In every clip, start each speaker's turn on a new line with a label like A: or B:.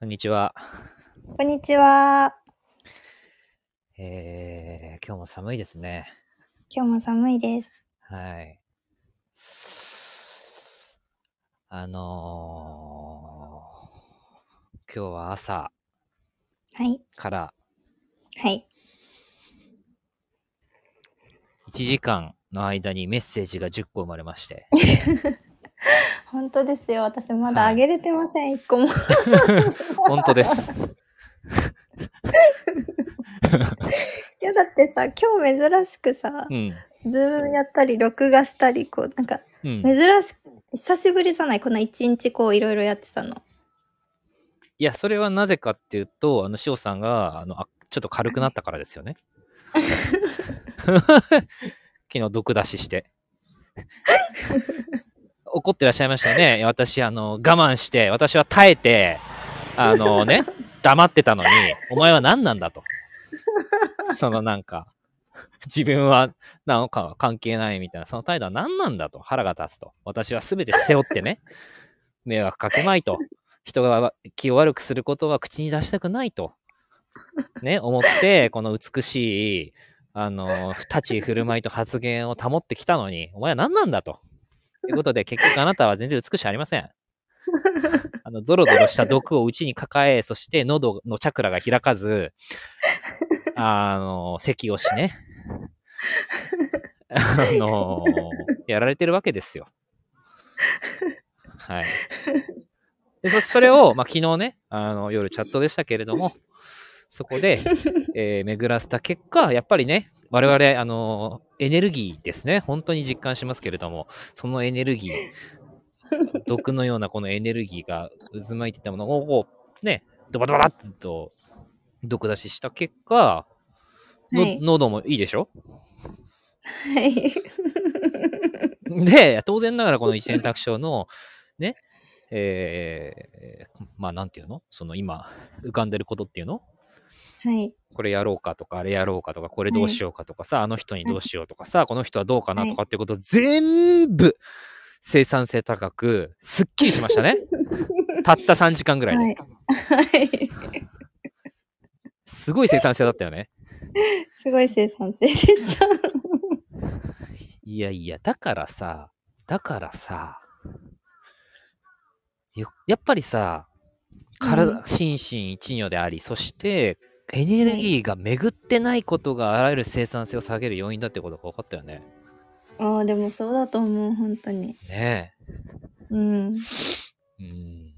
A: こんにちは。
B: こんにちは。
A: えー、今日も寒いですね。
B: 今日も寒いです。
A: はい。あのー、今日は朝
B: はい。
A: から
B: はい。
A: 1時間の間にメッセージが10個生まれまして。
B: 本当ですよ。私まだ
A: はい
B: あげれてません、一個も。
A: 本当です。
B: いや、だってさ、今日珍しくさ
A: う、ん。
B: ズームやったり、録画したり、こう、なんか、
A: うん。
B: 珍しく、久しぶりじゃない？こんな一日こう、いろいろやってたの。
A: いや、それはなぜかっていうと、あの、塩さんが、あの、あちょっと軽くなったからですよね。昨日毒出しして。怒ってらっしゃいましたよね。私、あの、我慢して、私は耐えて、あのね、黙ってたのに、お前は何なんだと。そのなんか、自分はなんか関係ないみたいな、その態度は何なんだと。腹が立つと。私は全て背負ってね、迷惑かけまいと。人が気を悪くすることは口に出したくないと。ね、思って、この美しい、あの、立ち振る舞いと発言を保ってきたのに、お前は何なんだと。ということで、結局あなたは全然美しくありません。あの、ドロドロした毒を内に抱え、そして喉のチャクラが開かず、あの、咳をしね。あの、やられてるわけですよ。はい。で、そそれを、まあ、昨日ね、あの、夜チャットでしたけれども、そこで、えー巡らせた結果、やっぱりね、我々、あの、エネルギーですね、本当に実感しますけれども、そのエネルギー、毒のようなこのエネルギーが渦巻いてたものを、こう、ね、ドバドバッと毒出しした結果、の
B: はい。
A: 喉もいいでしょ？
B: はい。
A: で、当然ながらこの一年卓賞の、ね、えーまあなんていうの？その今浮かんでることっていうの？
B: はい。
A: これやろうかとか、あれやろうかとか、これどうしようかとかさ、あの人にどうしようとかさ、この人はどうかなとかってこと全部生産性高く、すっきりしましたね。たった3時間ぐらいで。
B: はい。はい。
A: すごい生産性だったよね。
B: すごい生産性でした。
A: いやいや、だからさ、だからさ、よやっぱりさ、体、
B: うん
A: 心身一如であり、そして、エネルギーが巡ってないことがあらゆる生産性を下げる要因だってことが分かったよね。
B: ああ、でもそうだと思う、本当に。
A: ね
B: うん。
A: え。うん。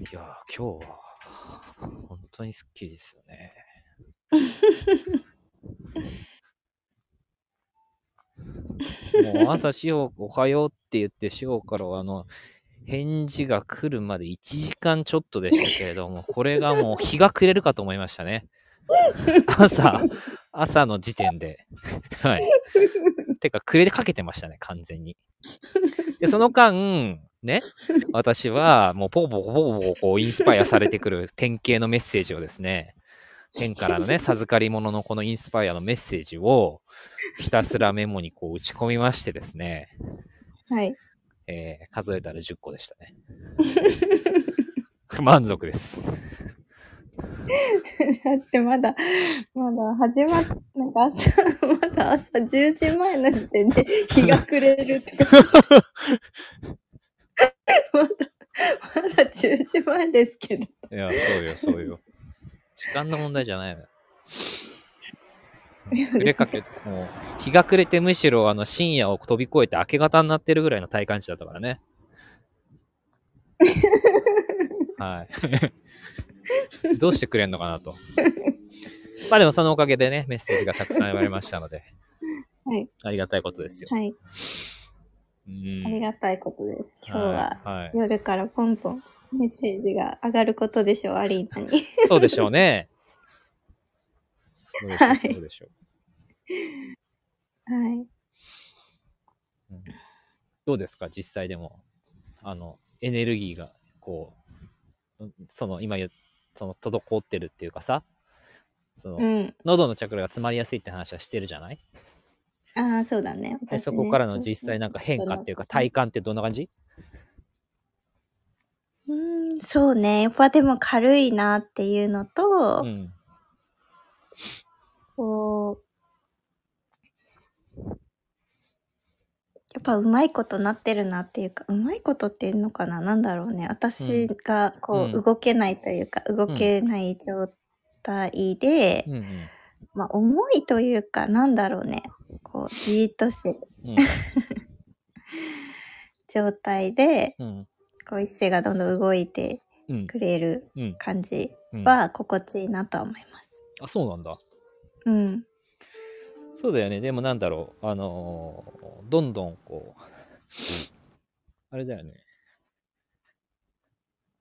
A: いやー、今日は、本当にスッキリですよね。もう朝、しお、おはようって言って、しおからは、あの、返事が来るまで1時間ちょっとでしたけれども、これがもう日が暮れるかと思いましたね。朝、朝の時点で。はい。てか、暮れかけてましたね、完全に。で、その間、ね、私は、もう、ポコポコポコポコ、こう、インスパイアされてくる典型のメッセージをですね、天からのね、授かり物のこのインスパイアのメッセージを、ひたすらメモにこう打ち込みましてですね、
B: はい。
A: えー数えたら10個でしたね。満足です。
B: だってまだ、まだ始まっ、なんか朝、まだ朝10時前の時点で日が暮れるとか。まだ、まだ10時前ですけど。
A: いや、そうよ、そうよ。時間の問題じゃないのよ。暮れかけ、もう、日が暮れてむしろあの深夜を飛び越えて明け方になってるぐらいの体感値だったからね。はい。どうしてくれんのかなと。まあでもそのおかげでね、メッセージがたくさん言われましたので、
B: はい。
A: ありがたいことですよ。
B: はい。
A: うん
B: ありがたいことです。今日は夜からポンポンメッセージが上がることでしょう、アリーナに。
A: そうでしょうね。そうでしょう、
B: はい
A: そうでしょう。
B: はい。
A: うんどうですか実際でもあのエネルギーがこううんその今言うその滞ってるっていうかさその、
B: うん。
A: 喉のチャクラが詰まりやすいって話はしてるじゃない？
B: ああ、そうだね。ね
A: そこからの実際なんか変化っていうか体感ってどんな感じ？
B: ん、そうね。やっぱでも軽いなっていうのと、
A: うん。
B: こう、やっぱうまいことなってるなっていうか、うまいことっていうのかな？なんだろうね。私がこう、
A: うん
B: 動けないというか、動けない状態で、
A: うんうん。
B: まあ重いというか、なんだろうね。こう、じーっとしてる
A: うん。
B: 状態で、
A: うん。
B: こう一世がどんどん動いて
A: うん。
B: くれる
A: うん。
B: 感じ
A: うん。
B: は心地いいなとは思います。
A: あ、そうなんだ。
B: うん。
A: そうだよね。でもなんだろう。あのーどんどんこう、あれだよね。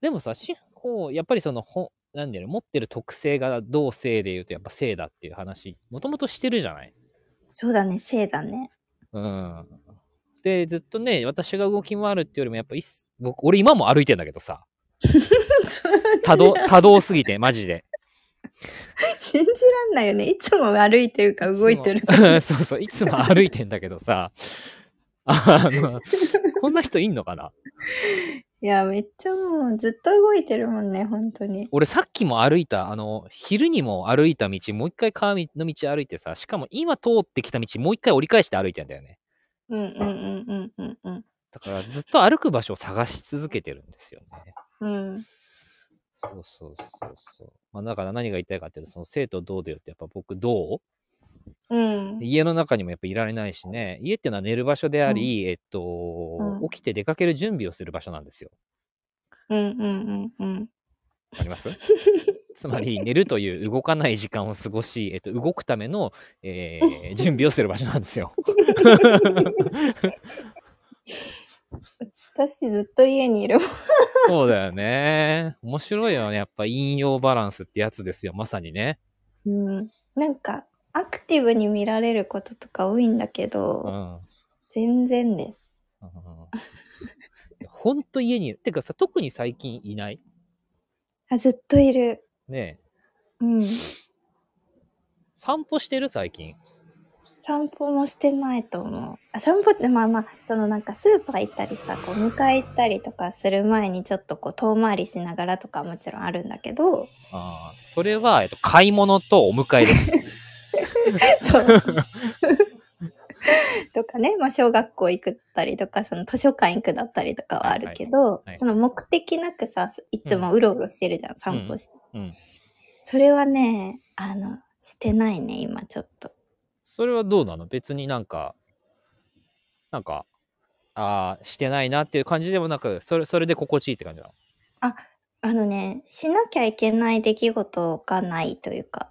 A: でもさ、しこう、やっぱりその、ほなんだよね、持ってる特性が同性で言うと、やっぱ性だっていう話、もともとしてるじゃない？
B: そうだね、性だね。
A: うん。で、ずっとね、私が動き回るっていうよりも、やっぱい僕、俺今も歩いてんだけどさ、多動、多動すぎて、マジで。
B: 信じらんないよね。いつも歩いてるか動いてる
A: いつも そうそう、いつも歩いてんだけどさ、あの、こんな人いんのかな？い
B: や、めっちゃもうずっと動いてるもんね、本当に。
A: 俺さっきも歩いた、あの、昼にも歩いた道、もう一回川の道歩いてさ、しかも今通ってきた道、もう一回折り返して歩いてんだよね。
B: うんうんうんうんうんうん。
A: だからずっと歩く場所を探し続けてるんですよね。
B: うん。
A: そうそうそうそう。まあだから何が言いたいかっていうと、その生徒どうだよってやっぱ僕どう
B: うん。
A: 家の中にもやっぱいられないしね、家っていうのは寝る場所であり、えっと、
B: うん
A: 起きて出かける準備をする場所なんですよ。
B: うんうんうんうん。
A: あります？つまり寝るという動かない時間を過ごし、えっと、動くための、えー 準備をする場所なんですよ。
B: 私ずっと家にいるもん。
A: そうだよね。面白いよね。やっぱ引用バランスってやつですよ。まさにね。
B: うん。なんか、アクティブに見られることとか多いんだけ
A: う
B: ど、
A: ん。
B: 全然です。
A: うんほんと家にいる。てかさ、特に最近いない？
B: あ、ずっといる。
A: ねえ
B: うん。
A: 散歩してる？最近。
B: 散歩もしてないと思う。あ散歩ってまあまあ、そのなんかスーパー行ったりさ、こう迎え行ったりとかする前にちょっとこう遠回りしながらとかもちろんあるんだけど、
A: あーそれは、えっと、買い物とお迎えです。
B: そう。とかね、まあ小学校行くだったりとか、その図書館行くだったりとかはあるけど、
A: はい
B: その目的なくさ、いつもうろうろしてるじゃん、散歩して。
A: うん。
B: それはね、あの、してないね、今ちょっと。
A: それはどうなの？別になんか、なんか、ああ、してないなっていう感じでもなく、それ、それで心地いいって感じなの？
B: あのね、しなきゃいけない出来事がないというか、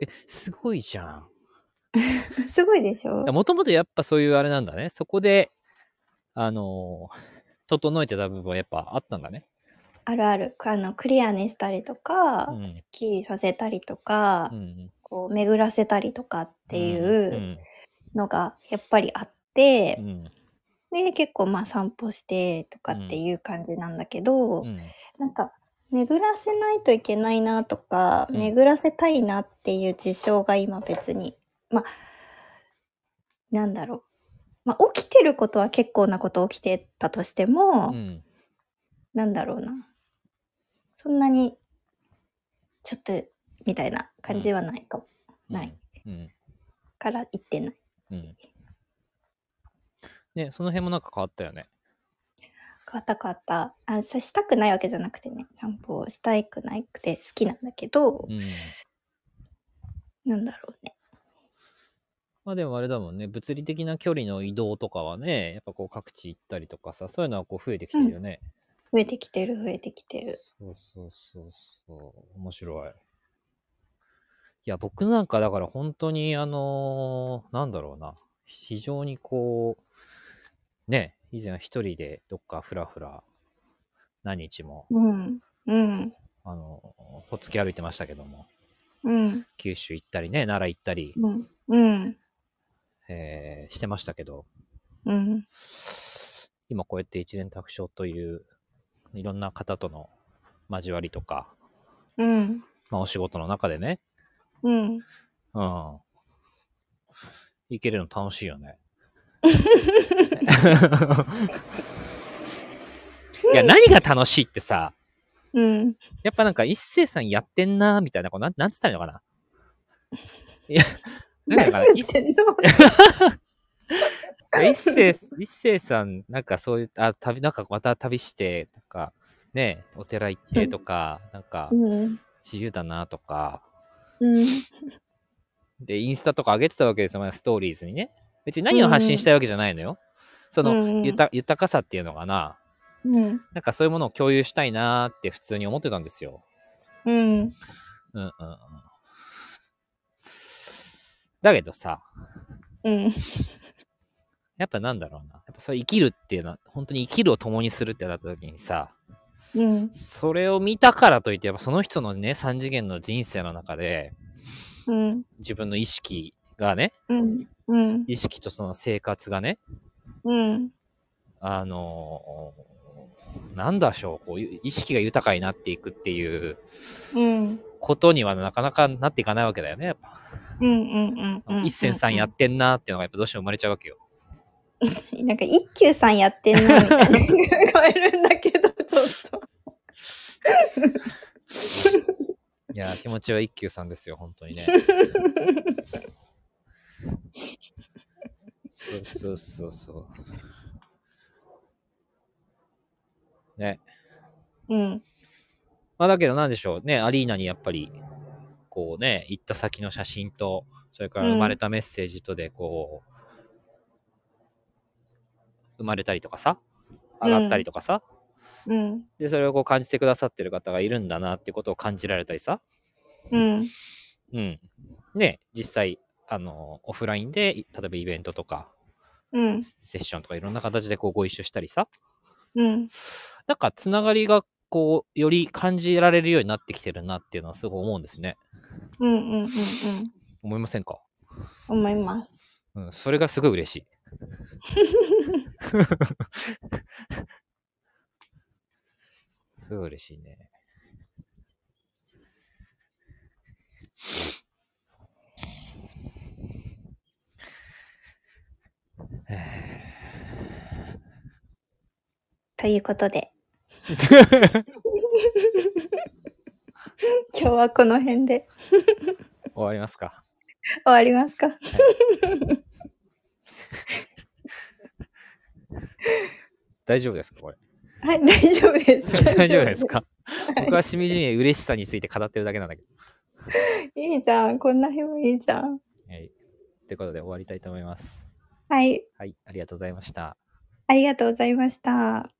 A: え、すごいじゃん。
B: すごいでしょ？
A: もともとやっぱそういうあれなんだね。そこで、あのー整えてた部分はやっぱあったんだね。
B: あるある。あの、クリアにしたりとか、
A: うん
B: スッキリさせたりとか、
A: うん。
B: こう、巡らせたりとかってい
A: う
B: のがやっぱりあって、
A: うん。
B: で、結構まあ散歩してとかっていう感じなんだけど、
A: うん。
B: なんか、巡らせないといけないなとか、
A: うん
B: 巡らせたいなっていう事象が今別に、まあ、なんだろう。まあ、起きてることは結構なこと起きてたとしても、
A: うん。
B: なんだろうな。そんなに、ちょっと、みたいな感じはないかも。ない。
A: うん。
B: から言ってない。
A: うん。ね、その辺もなんか変わったよね。
B: 変わった変わった。あ、さしたくないわけじゃなくてね、散歩をしたくなくて好きなんだけど、
A: うん。
B: なんだろうね。
A: まあでもあれだもんね、物理的な距離の移動とかはね、やっぱこう各地行ったりとかさ、そういうのはこう増えてきてるよね。
B: 増えてきてる、増えてきてる。
A: そうそうそうそう。面白い。いや、僕なんかだから本当にあのーなんだろうな。非常にこう、ね、以前は一人でどっかふらふら何日も、
B: うん。うん。
A: あのーほっつき歩いてましたけども、
B: うん。
A: 九州行ったりね、奈良行ったり、
B: うん。うん。
A: えーしてましたけど、
B: うん。
A: 今こうやって一年卓章といういろんな方との交わりとか、
B: うん。
A: まあお仕事の中でね、
B: うん。
A: うん。いけるの楽しいよね。いや、何が楽しいってさ、
B: うん。
A: やっぱなんか一星さんやってんなーみたいな、こうなん、なんつったらいいのかな？いや、なんかな、一星、一星さん、なんかそういう、あ、旅、なんかまた旅して、とか、ね、お寺行ってとか、なんか
B: うん。
A: 自由だなとか、
B: うん。
A: で、インスタとか上げてたわけですよ、まあストーリーズにね。別に何を発信したいわけじゃないのよ。その、
B: うん
A: ゆた豊かさっていうのかな。
B: うん。
A: なんかそういうものを共有したいなーって普通に思ってたんですよ。
B: うん。
A: うんうんうん。だけどさ、
B: うん。
A: やっぱなんだろうな。やっぱそう生きるっていうのは、本当に生きるを共にするってなった時にさ、
B: うん。
A: それを見たからといって、やっぱその人のね、3次元の人生の中で、
B: うん。
A: 自分の意識がね、
B: うん。うん。
A: 意識とその生活がね、
B: うん。
A: あのーなんだしょう、こういう意識が豊かになっていくっていう
B: うん。
A: ことにはなかなかなっていかないわけだよね、やっぱ。一銭さんやってんなーっていうのがやっぱどうしても生まれちゃうわけよ。
B: なんか一休さんやってんなみたいな聞こえるんだけ。
A: いやー、気持ちは一休さんですよ、本当にね。そうそうそうそう。ね。
B: うん。
A: まあだけどなんでしょうね、アリーナにやっぱり、こうね、行った先の写真と、それから生まれたメッセージとで、こう、生まれたりとかさ、上がったりとかさ、
B: うん。
A: で、それをこう感じてくださってる方がいるんだなってことを感じられたりさ、
B: うん。
A: うん。ね、実際、あの、オフラインで、い例えばイベントとか、
B: うん。
A: セッションとかいろんな形でこうご一緒したりさ、
B: うん。
A: なんかつながりがこう、より感じられるようになってきてるなっていうのはすごい思うんですね。
B: うん。うん。うん。うん。
A: 思いませんか？
B: 思います。
A: うん、それがすごい嬉しい。すごい嬉しいね。
B: ということで。今日はこの辺で
A: 終わりますか？
B: 終わりますか？
A: 大丈夫ですかこれ？
B: はい、大丈夫です。
A: 大丈夫ですか？僕はしみじみ嬉しさについて語ってるだけなんだけど。
B: いいじゃん。こんな日もいいじゃん。
A: はい。ということで終わりたいと思います。
B: はい。
A: はい、ありがとうございました。
B: ありがとうございました。